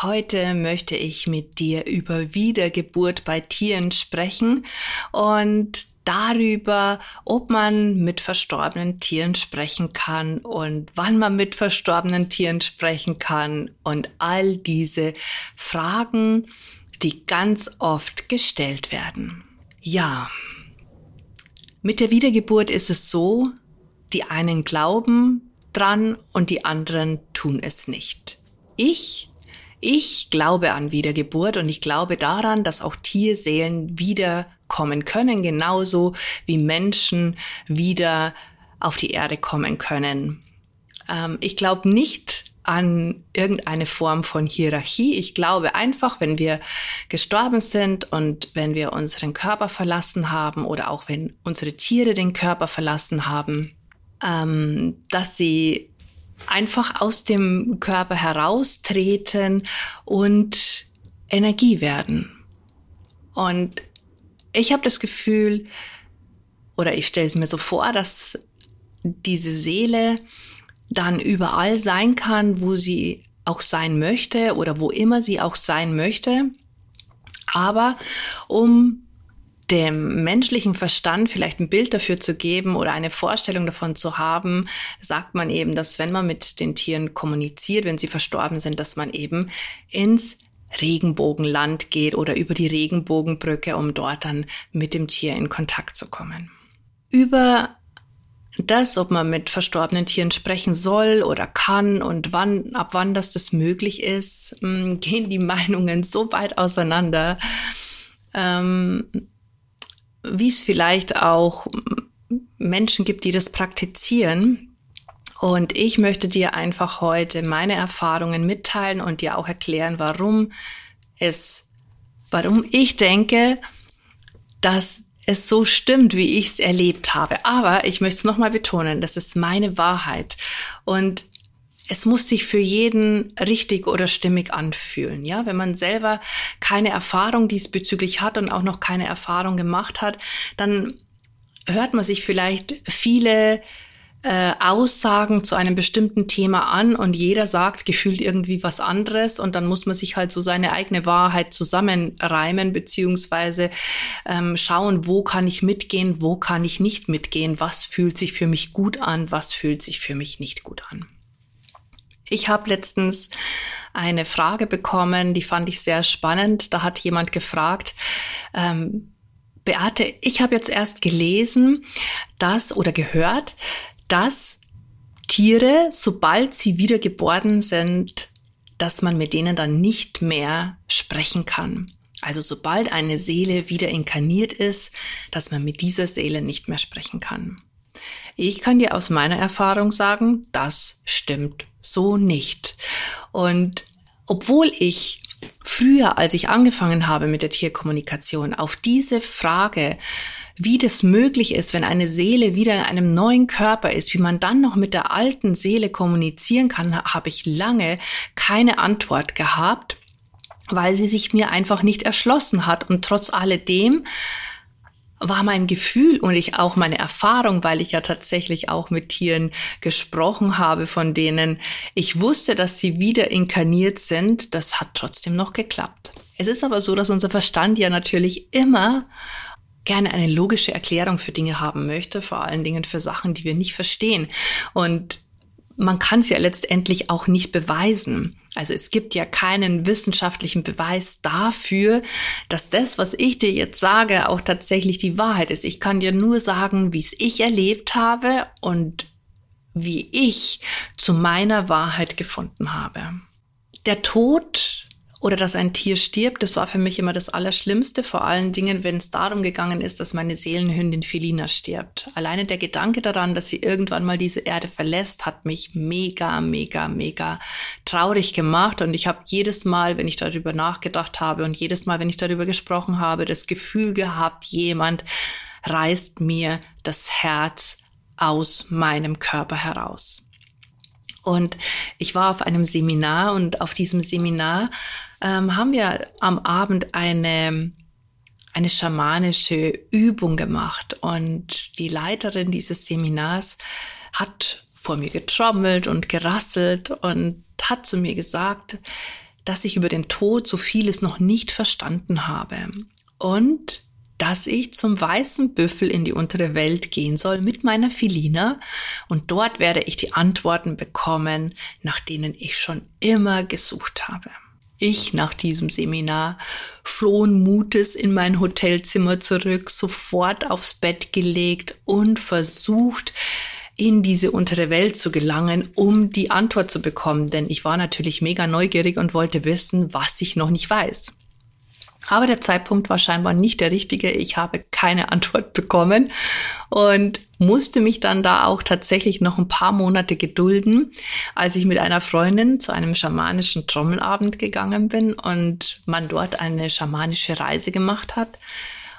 Heute möchte ich mit dir über Wiedergeburt bei Tieren sprechen und darüber, ob man mit verstorbenen Tieren sprechen kann und wann man mit verstorbenen Tieren sprechen kann und all diese Fragen, die ganz oft gestellt werden. Ja, mit der Wiedergeburt ist es so, die einen glauben dran und die anderen tun es nicht. Ich ich glaube an Wiedergeburt und ich glaube daran, dass auch Tierseelen wiederkommen können, genauso wie Menschen wieder auf die Erde kommen können. Ähm, ich glaube nicht an irgendeine Form von Hierarchie. Ich glaube einfach, wenn wir gestorben sind und wenn wir unseren Körper verlassen haben oder auch wenn unsere Tiere den Körper verlassen haben, ähm, dass sie einfach aus dem Körper heraustreten und Energie werden. Und ich habe das Gefühl, oder ich stelle es mir so vor, dass diese Seele dann überall sein kann, wo sie auch sein möchte oder wo immer sie auch sein möchte. Aber um dem menschlichen Verstand vielleicht ein Bild dafür zu geben oder eine Vorstellung davon zu haben, sagt man eben, dass wenn man mit den Tieren kommuniziert, wenn sie verstorben sind, dass man eben ins Regenbogenland geht oder über die Regenbogenbrücke, um dort dann mit dem Tier in Kontakt zu kommen. Über das, ob man mit verstorbenen Tieren sprechen soll oder kann und wann, ab wann das das möglich ist, hm, gehen die Meinungen so weit auseinander. Ähm, wie es vielleicht auch Menschen gibt, die das praktizieren. Und ich möchte dir einfach heute meine Erfahrungen mitteilen und dir auch erklären, warum es, warum ich denke, dass es so stimmt, wie ich es erlebt habe. Aber ich möchte es nochmal betonen, das ist meine Wahrheit. Und es muss sich für jeden richtig oder stimmig anfühlen. Ja, wenn man selber keine Erfahrung diesbezüglich hat und auch noch keine Erfahrung gemacht hat, dann hört man sich vielleicht viele äh, Aussagen zu einem bestimmten Thema an und jeder sagt gefühlt irgendwie was anderes und dann muss man sich halt so seine eigene Wahrheit zusammenreimen beziehungsweise ähm, schauen, wo kann ich mitgehen, wo kann ich nicht mitgehen, was fühlt sich für mich gut an, was fühlt sich für mich nicht gut an. Ich habe letztens eine Frage bekommen, die fand ich sehr spannend. Da hat jemand gefragt, ähm, Beate, ich habe jetzt erst gelesen, dass oder gehört, dass Tiere, sobald sie wieder geboren sind, dass man mit denen dann nicht mehr sprechen kann. Also sobald eine Seele wieder inkarniert ist, dass man mit dieser Seele nicht mehr sprechen kann. Ich kann dir aus meiner Erfahrung sagen, das stimmt so nicht. Und obwohl ich früher, als ich angefangen habe mit der Tierkommunikation, auf diese Frage, wie das möglich ist, wenn eine Seele wieder in einem neuen Körper ist, wie man dann noch mit der alten Seele kommunizieren kann, habe ich lange keine Antwort gehabt, weil sie sich mir einfach nicht erschlossen hat. Und trotz alledem war mein Gefühl und ich auch meine Erfahrung, weil ich ja tatsächlich auch mit Tieren gesprochen habe, von denen ich wusste, dass sie wieder inkarniert sind, das hat trotzdem noch geklappt. Es ist aber so, dass unser Verstand ja natürlich immer gerne eine logische Erklärung für Dinge haben möchte, vor allen Dingen für Sachen, die wir nicht verstehen. Und man kann es ja letztendlich auch nicht beweisen. Also es gibt ja keinen wissenschaftlichen Beweis dafür, dass das, was ich dir jetzt sage, auch tatsächlich die Wahrheit ist. Ich kann dir nur sagen, wie es ich erlebt habe und wie ich zu meiner Wahrheit gefunden habe. Der Tod oder dass ein Tier stirbt, das war für mich immer das Allerschlimmste, vor allen Dingen, wenn es darum gegangen ist, dass meine Seelenhündin Felina stirbt. Alleine der Gedanke daran, dass sie irgendwann mal diese Erde verlässt, hat mich mega, mega, mega traurig gemacht. Und ich habe jedes Mal, wenn ich darüber nachgedacht habe und jedes Mal, wenn ich darüber gesprochen habe, das Gefühl gehabt, jemand reißt mir das Herz aus meinem Körper heraus. Und ich war auf einem Seminar und auf diesem Seminar ähm, haben wir am Abend eine, eine schamanische Übung gemacht. Und die Leiterin dieses Seminars hat vor mir getrommelt und gerasselt und hat zu mir gesagt, dass ich über den Tod so vieles noch nicht verstanden habe. Und dass ich zum weißen Büffel in die untere Welt gehen soll mit meiner Filina und dort werde ich die Antworten bekommen, nach denen ich schon immer gesucht habe. Ich nach diesem Seminar frohen Mutes in mein Hotelzimmer zurück, sofort aufs Bett gelegt und versucht, in diese untere Welt zu gelangen, um die Antwort zu bekommen. Denn ich war natürlich mega neugierig und wollte wissen, was ich noch nicht weiß. Aber der Zeitpunkt war scheinbar nicht der richtige. Ich habe keine Antwort bekommen und musste mich dann da auch tatsächlich noch ein paar Monate gedulden, als ich mit einer Freundin zu einem schamanischen Trommelabend gegangen bin und man dort eine schamanische Reise gemacht hat.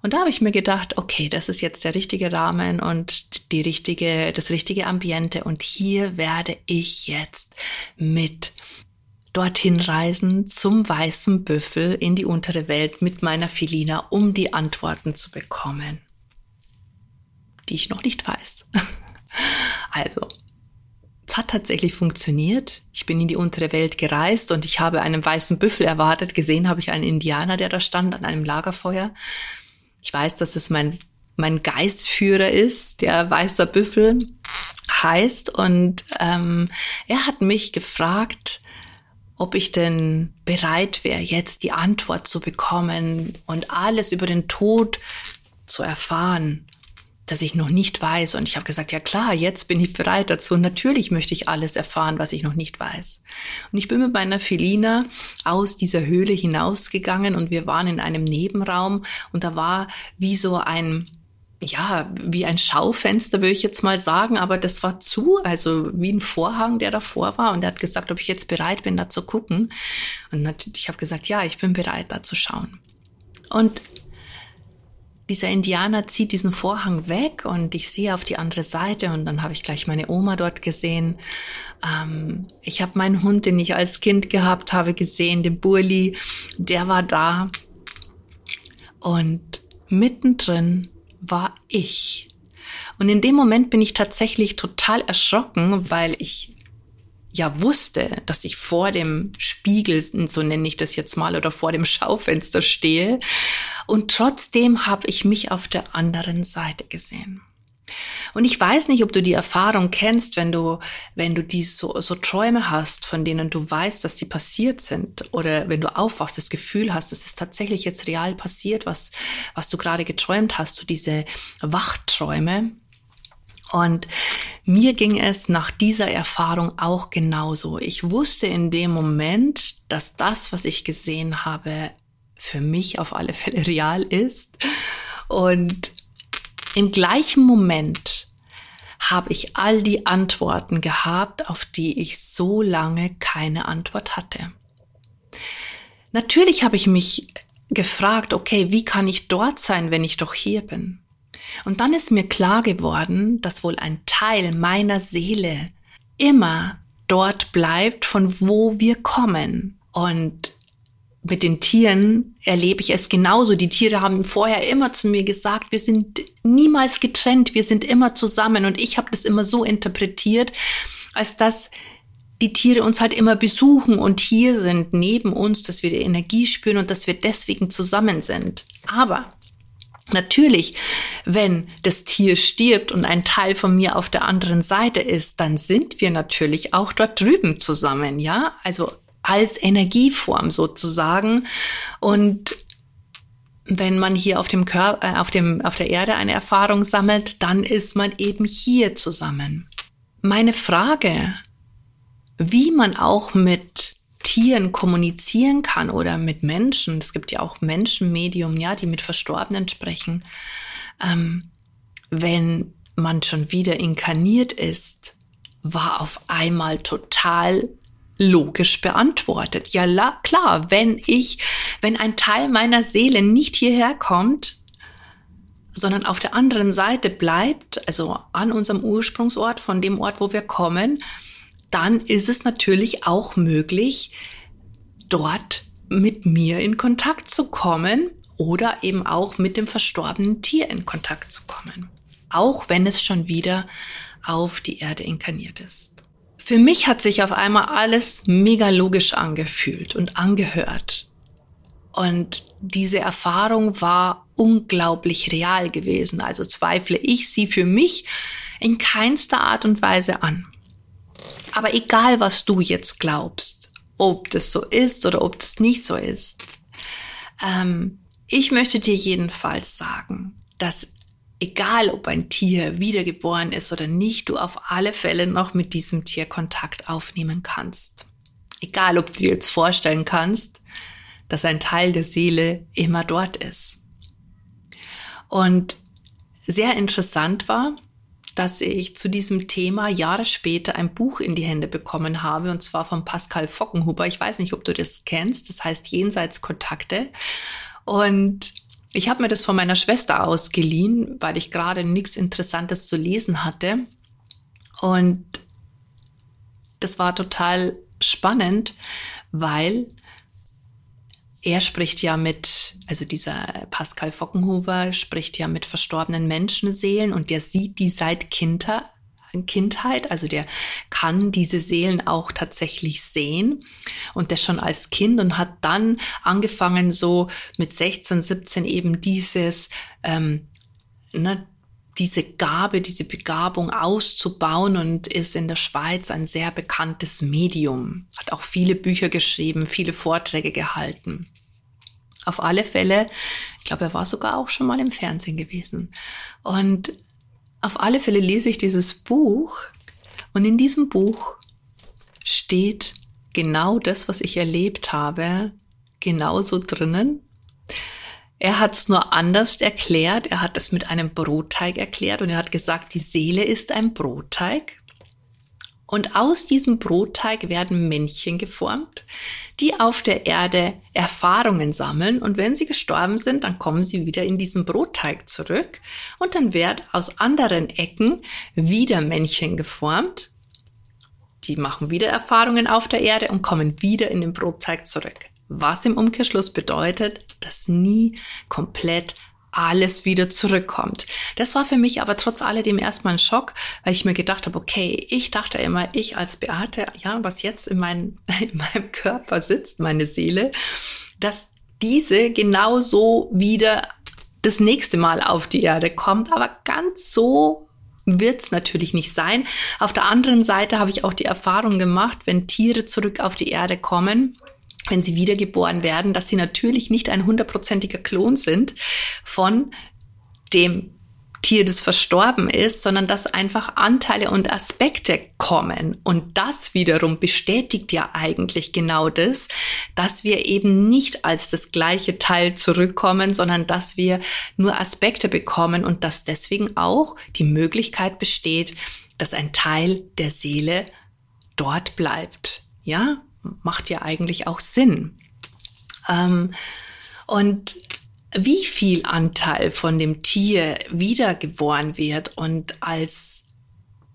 Und da habe ich mir gedacht, okay, das ist jetzt der richtige Rahmen und die richtige, das richtige Ambiente und hier werde ich jetzt mit dorthin reisen zum weißen Büffel in die untere Welt mit meiner Filina, um die Antworten zu bekommen, die ich noch nicht weiß. also, es hat tatsächlich funktioniert. Ich bin in die untere Welt gereist und ich habe einen weißen Büffel erwartet. Gesehen habe ich einen Indianer, der da stand an einem Lagerfeuer. Ich weiß, dass es mein, mein Geistführer ist, der weißer Büffel heißt. Und ähm, er hat mich gefragt, ob ich denn bereit wäre, jetzt die Antwort zu bekommen und alles über den Tod zu erfahren, das ich noch nicht weiß. Und ich habe gesagt, ja klar, jetzt bin ich bereit dazu. Natürlich möchte ich alles erfahren, was ich noch nicht weiß. Und ich bin mit meiner Felina aus dieser Höhle hinausgegangen und wir waren in einem Nebenraum und da war wie so ein ja, wie ein Schaufenster, würde ich jetzt mal sagen, aber das war zu, also wie ein Vorhang, der davor war. Und er hat gesagt, ob ich jetzt bereit bin, da zu gucken. Und ich habe gesagt, ja, ich bin bereit, da zu schauen. Und dieser Indianer zieht diesen Vorhang weg und ich sehe auf die andere Seite und dann habe ich gleich meine Oma dort gesehen. Ähm, ich habe meinen Hund, den ich als Kind gehabt habe, gesehen, den Burli, der war da. Und mittendrin war ich. Und in dem Moment bin ich tatsächlich total erschrocken, weil ich ja wusste, dass ich vor dem Spiegel, so nenne ich das jetzt mal, oder vor dem Schaufenster stehe. Und trotzdem habe ich mich auf der anderen Seite gesehen. Und ich weiß nicht, ob du die Erfahrung kennst, wenn du, wenn du die so, so Träume hast, von denen du weißt, dass sie passiert sind, oder wenn du aufwachst, das Gefühl hast, es ist tatsächlich jetzt real passiert, was, was du gerade geträumt hast, so diese Wachträume. Und mir ging es nach dieser Erfahrung auch genauso. Ich wusste in dem Moment, dass das, was ich gesehen habe, für mich auf alle Fälle real ist. Und im gleichen Moment habe ich all die Antworten gehabt, auf die ich so lange keine Antwort hatte. Natürlich habe ich mich gefragt, okay, wie kann ich dort sein, wenn ich doch hier bin? Und dann ist mir klar geworden, dass wohl ein Teil meiner Seele immer dort bleibt, von wo wir kommen. Und mit den Tieren erlebe ich es genauso. Die Tiere haben vorher immer zu mir gesagt, wir sind niemals getrennt, wir sind immer zusammen. Und ich habe das immer so interpretiert, als dass die Tiere uns halt immer besuchen und hier sind neben uns, dass wir die Energie spüren und dass wir deswegen zusammen sind. Aber Natürlich, wenn das Tier stirbt und ein Teil von mir auf der anderen Seite ist, dann sind wir natürlich auch dort drüben zusammen, ja? Also als Energieform sozusagen. Und wenn man hier auf dem Körper, äh, auf dem, auf der Erde eine Erfahrung sammelt, dann ist man eben hier zusammen. Meine Frage, wie man auch mit Tieren kommunizieren kann oder mit Menschen. Es gibt ja auch Menschenmedium, ja, die mit Verstorbenen sprechen. Ähm, wenn man schon wieder inkarniert ist, war auf einmal total logisch beantwortet. Ja, la, klar, wenn ich, wenn ein Teil meiner Seele nicht hierher kommt, sondern auf der anderen Seite bleibt, also an unserem Ursprungsort, von dem Ort, wo wir kommen, dann ist es natürlich auch möglich, dort mit mir in Kontakt zu kommen oder eben auch mit dem verstorbenen Tier in Kontakt zu kommen. Auch wenn es schon wieder auf die Erde inkarniert ist. Für mich hat sich auf einmal alles mega logisch angefühlt und angehört. Und diese Erfahrung war unglaublich real gewesen. Also zweifle ich sie für mich in keinster Art und Weise an. Aber egal, was du jetzt glaubst, ob das so ist oder ob das nicht so ist, ähm, ich möchte dir jedenfalls sagen, dass egal ob ein Tier wiedergeboren ist oder nicht, du auf alle Fälle noch mit diesem Tier Kontakt aufnehmen kannst. Egal, ob du dir jetzt vorstellen kannst, dass ein Teil der Seele immer dort ist. Und sehr interessant war, dass ich zu diesem Thema Jahre später ein Buch in die Hände bekommen habe, und zwar von Pascal Fockenhuber. Ich weiß nicht, ob du das kennst. Das heißt Jenseits Kontakte. Und ich habe mir das von meiner Schwester ausgeliehen, weil ich gerade nichts Interessantes zu lesen hatte. Und das war total spannend, weil er spricht ja mit, also dieser Pascal Fockenhuber spricht ja mit verstorbenen Menschenseelen und der sieht die seit Kinder, Kindheit, also der kann diese Seelen auch tatsächlich sehen. Und der schon als Kind und hat dann angefangen so mit 16, 17 eben dieses, ähm, ne, diese Gabe, diese Begabung auszubauen und ist in der Schweiz ein sehr bekanntes Medium. Hat auch viele Bücher geschrieben, viele Vorträge gehalten. Auf alle Fälle, ich glaube, er war sogar auch schon mal im Fernsehen gewesen. Und auf alle Fälle lese ich dieses Buch und in diesem Buch steht genau das, was ich erlebt habe, genauso drinnen. Er hat es nur anders erklärt. Er hat es mit einem Brotteig erklärt und er hat gesagt, die Seele ist ein Brotteig. Und aus diesem Brotteig werden Männchen geformt, die auf der Erde Erfahrungen sammeln. Und wenn sie gestorben sind, dann kommen sie wieder in diesen Brotteig zurück. Und dann wird aus anderen Ecken wieder Männchen geformt. Die machen wieder Erfahrungen auf der Erde und kommen wieder in den Brotteig zurück. Was im Umkehrschluss bedeutet, dass nie komplett alles wieder zurückkommt. Das war für mich aber trotz alledem erstmal ein Schock, weil ich mir gedacht habe, okay, ich dachte immer, ich als Beate, ja, was jetzt in, mein, in meinem Körper sitzt, meine Seele, dass diese genauso wieder das nächste Mal auf die Erde kommt, aber ganz so wird es natürlich nicht sein. Auf der anderen Seite habe ich auch die Erfahrung gemacht, wenn Tiere zurück auf die Erde kommen, wenn sie wiedergeboren werden, dass sie natürlich nicht ein hundertprozentiger Klon sind von dem Tier, das verstorben ist, sondern dass einfach Anteile und Aspekte kommen. Und das wiederum bestätigt ja eigentlich genau das, dass wir eben nicht als das gleiche Teil zurückkommen, sondern dass wir nur Aspekte bekommen und dass deswegen auch die Möglichkeit besteht, dass ein Teil der Seele dort bleibt. Ja, macht ja eigentlich auch Sinn. Ähm, und wie viel Anteil von dem Tier wiedergeboren wird und als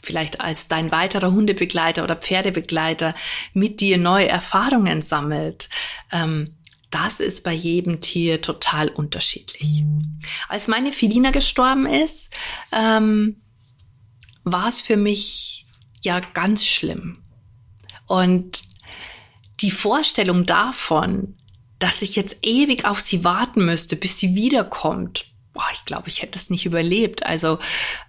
vielleicht als dein weiterer Hundebegleiter oder Pferdebegleiter mit dir neue Erfahrungen sammelt, ähm, das ist bei jedem Tier total unterschiedlich. Als meine Felina gestorben ist, ähm, war es für mich ja ganz schlimm. Und die Vorstellung davon, dass ich jetzt ewig auf sie warten müsste, bis sie wiederkommt, boah, ich glaube, ich hätte das nicht überlebt. Also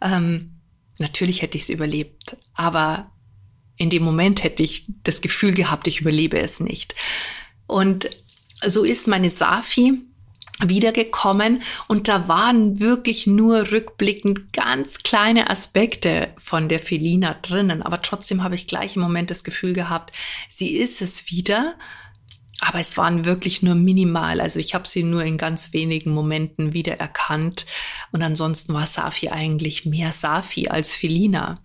ähm, natürlich hätte ich es überlebt, aber in dem Moment hätte ich das Gefühl gehabt, ich überlebe es nicht. Und so ist meine Safi wiedergekommen. Und da waren wirklich nur rückblickend ganz kleine Aspekte von der Felina drinnen, aber trotzdem habe ich gleich im Moment das Gefühl gehabt, sie ist es wieder, aber es waren wirklich nur minimal, also ich habe sie nur in ganz wenigen Momenten wiedererkannt. Und ansonsten war Safi eigentlich mehr Safi als Felina.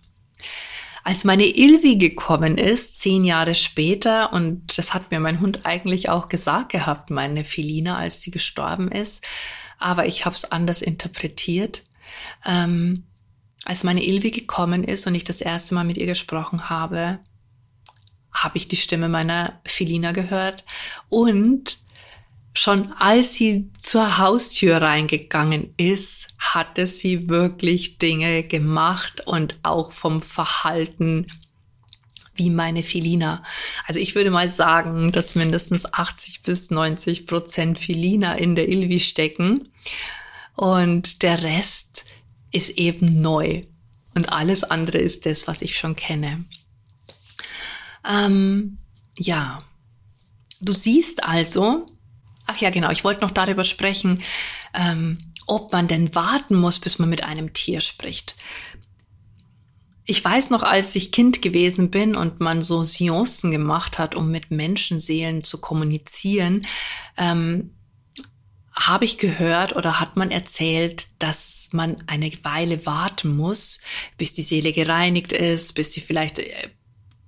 Als meine Ilvi gekommen ist, zehn Jahre später, und das hat mir mein Hund eigentlich auch gesagt gehabt, meine Felina, als sie gestorben ist, aber ich habe es anders interpretiert. Ähm, als meine Ilvi gekommen ist und ich das erste Mal mit ihr gesprochen habe, habe ich die Stimme meiner Felina gehört und schon als sie zur Haustür reingegangen ist, hatte sie wirklich Dinge gemacht und auch vom Verhalten wie meine Felina. Also ich würde mal sagen, dass mindestens 80 bis 90 Prozent Felina in der Ilvi stecken und der Rest ist eben neu und alles andere ist das, was ich schon kenne. Ähm, ja, du siehst also, Ach ja, genau. Ich wollte noch darüber sprechen, ähm, ob man denn warten muss, bis man mit einem Tier spricht. Ich weiß noch, als ich Kind gewesen bin und man so Seancen gemacht hat, um mit Menschenseelen zu kommunizieren, ähm, habe ich gehört oder hat man erzählt, dass man eine Weile warten muss, bis die Seele gereinigt ist, bis sie vielleicht äh,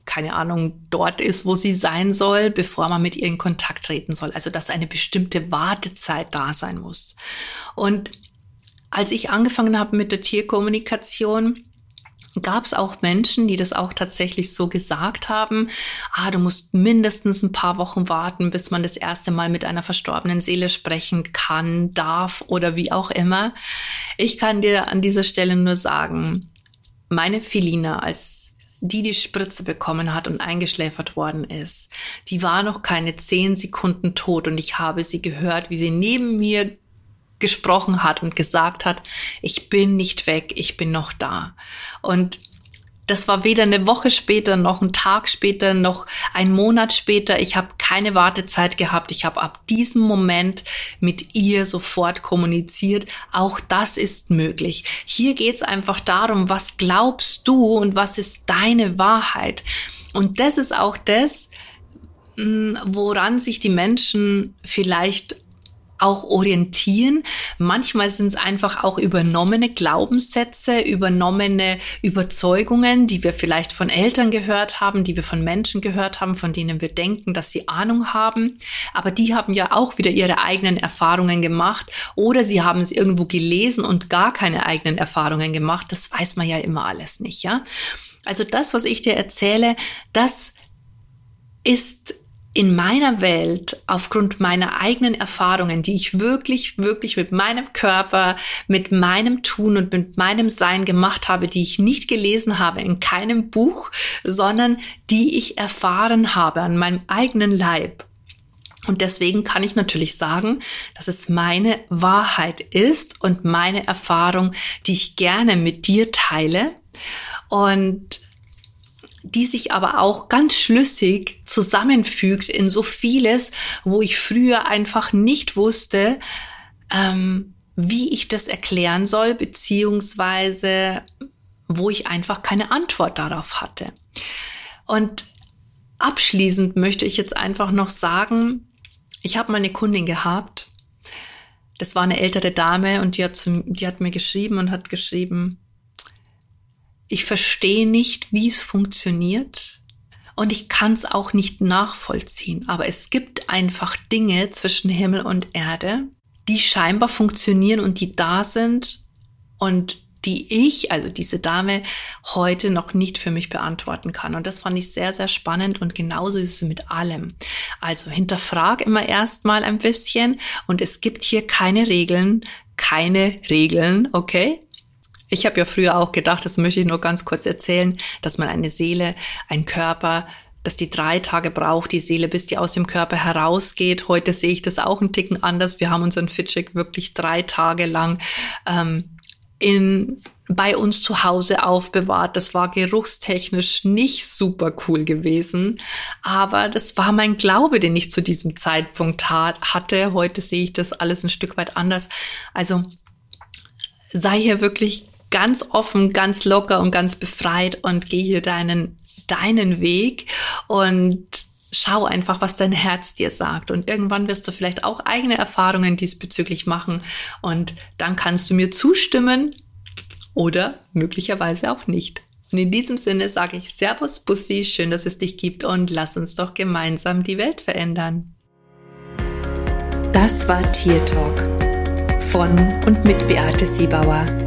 keine Ahnung, dort ist, wo sie sein soll, bevor man mit ihr in Kontakt treten soll. Also, dass eine bestimmte Wartezeit da sein muss. Und als ich angefangen habe mit der Tierkommunikation, gab es auch Menschen, die das auch tatsächlich so gesagt haben, ah, du musst mindestens ein paar Wochen warten, bis man das erste Mal mit einer verstorbenen Seele sprechen kann, darf oder wie auch immer. Ich kann dir an dieser Stelle nur sagen, meine Felina als die die Spritze bekommen hat und eingeschläfert worden ist, die war noch keine zehn Sekunden tot und ich habe sie gehört, wie sie neben mir gesprochen hat und gesagt hat, ich bin nicht weg, ich bin noch da. Und das war weder eine Woche später, noch ein Tag später, noch ein Monat später. Ich habe keine Wartezeit gehabt. Ich habe ab diesem Moment mit ihr sofort kommuniziert. Auch das ist möglich. Hier geht es einfach darum, was glaubst du und was ist deine Wahrheit. Und das ist auch das, hm, woran sich die Menschen vielleicht auch orientieren. Manchmal sind es einfach auch übernommene Glaubenssätze, übernommene Überzeugungen, die wir vielleicht von Eltern gehört haben, die wir von Menschen gehört haben, von denen wir denken, dass sie Ahnung haben. Aber die haben ja auch wieder ihre eigenen Erfahrungen gemacht oder sie haben es irgendwo gelesen und gar keine eigenen Erfahrungen gemacht. Das weiß man ja immer alles nicht, ja? Also das, was ich dir erzähle, das ist in meiner Welt aufgrund meiner eigenen Erfahrungen, die ich wirklich, wirklich mit meinem Körper, mit meinem Tun und mit meinem Sein gemacht habe, die ich nicht gelesen habe in keinem Buch, sondern die ich erfahren habe an meinem eigenen Leib. Und deswegen kann ich natürlich sagen, dass es meine Wahrheit ist und meine Erfahrung, die ich gerne mit dir teile. Und die sich aber auch ganz schlüssig zusammenfügt in so vieles, wo ich früher einfach nicht wusste, ähm, wie ich das erklären soll, beziehungsweise wo ich einfach keine Antwort darauf hatte. Und abschließend möchte ich jetzt einfach noch sagen, ich habe mal eine Kundin gehabt, das war eine ältere Dame und die hat, zu, die hat mir geschrieben und hat geschrieben, ich verstehe nicht, wie es funktioniert und ich kann es auch nicht nachvollziehen. Aber es gibt einfach Dinge zwischen Himmel und Erde, die scheinbar funktionieren und die da sind und die ich, also diese Dame, heute noch nicht für mich beantworten kann. Und das fand ich sehr, sehr spannend und genauso ist es mit allem. Also hinterfrag immer erstmal ein bisschen und es gibt hier keine Regeln, keine Regeln, okay? Ich habe ja früher auch gedacht, das möchte ich nur ganz kurz erzählen, dass man eine Seele, ein Körper, dass die drei Tage braucht, die Seele, bis die aus dem Körper herausgeht. Heute sehe ich das auch ein Ticken anders. Wir haben unseren Fitcheck wirklich drei Tage lang ähm, in bei uns zu Hause aufbewahrt. Das war geruchstechnisch nicht super cool gewesen, aber das war mein Glaube, den ich zu diesem Zeitpunkt hatte. Heute sehe ich das alles ein Stück weit anders. Also sei hier wirklich ganz offen, ganz locker und ganz befreit und geh hier deinen, deinen Weg und schau einfach, was dein Herz dir sagt. Und irgendwann wirst du vielleicht auch eigene Erfahrungen diesbezüglich machen. Und dann kannst du mir zustimmen oder möglicherweise auch nicht. Und in diesem Sinne sage ich Servus Bussi, schön, dass es dich gibt und lass uns doch gemeinsam die Welt verändern. Das war Tier Talk von und mit Beate Siebauer,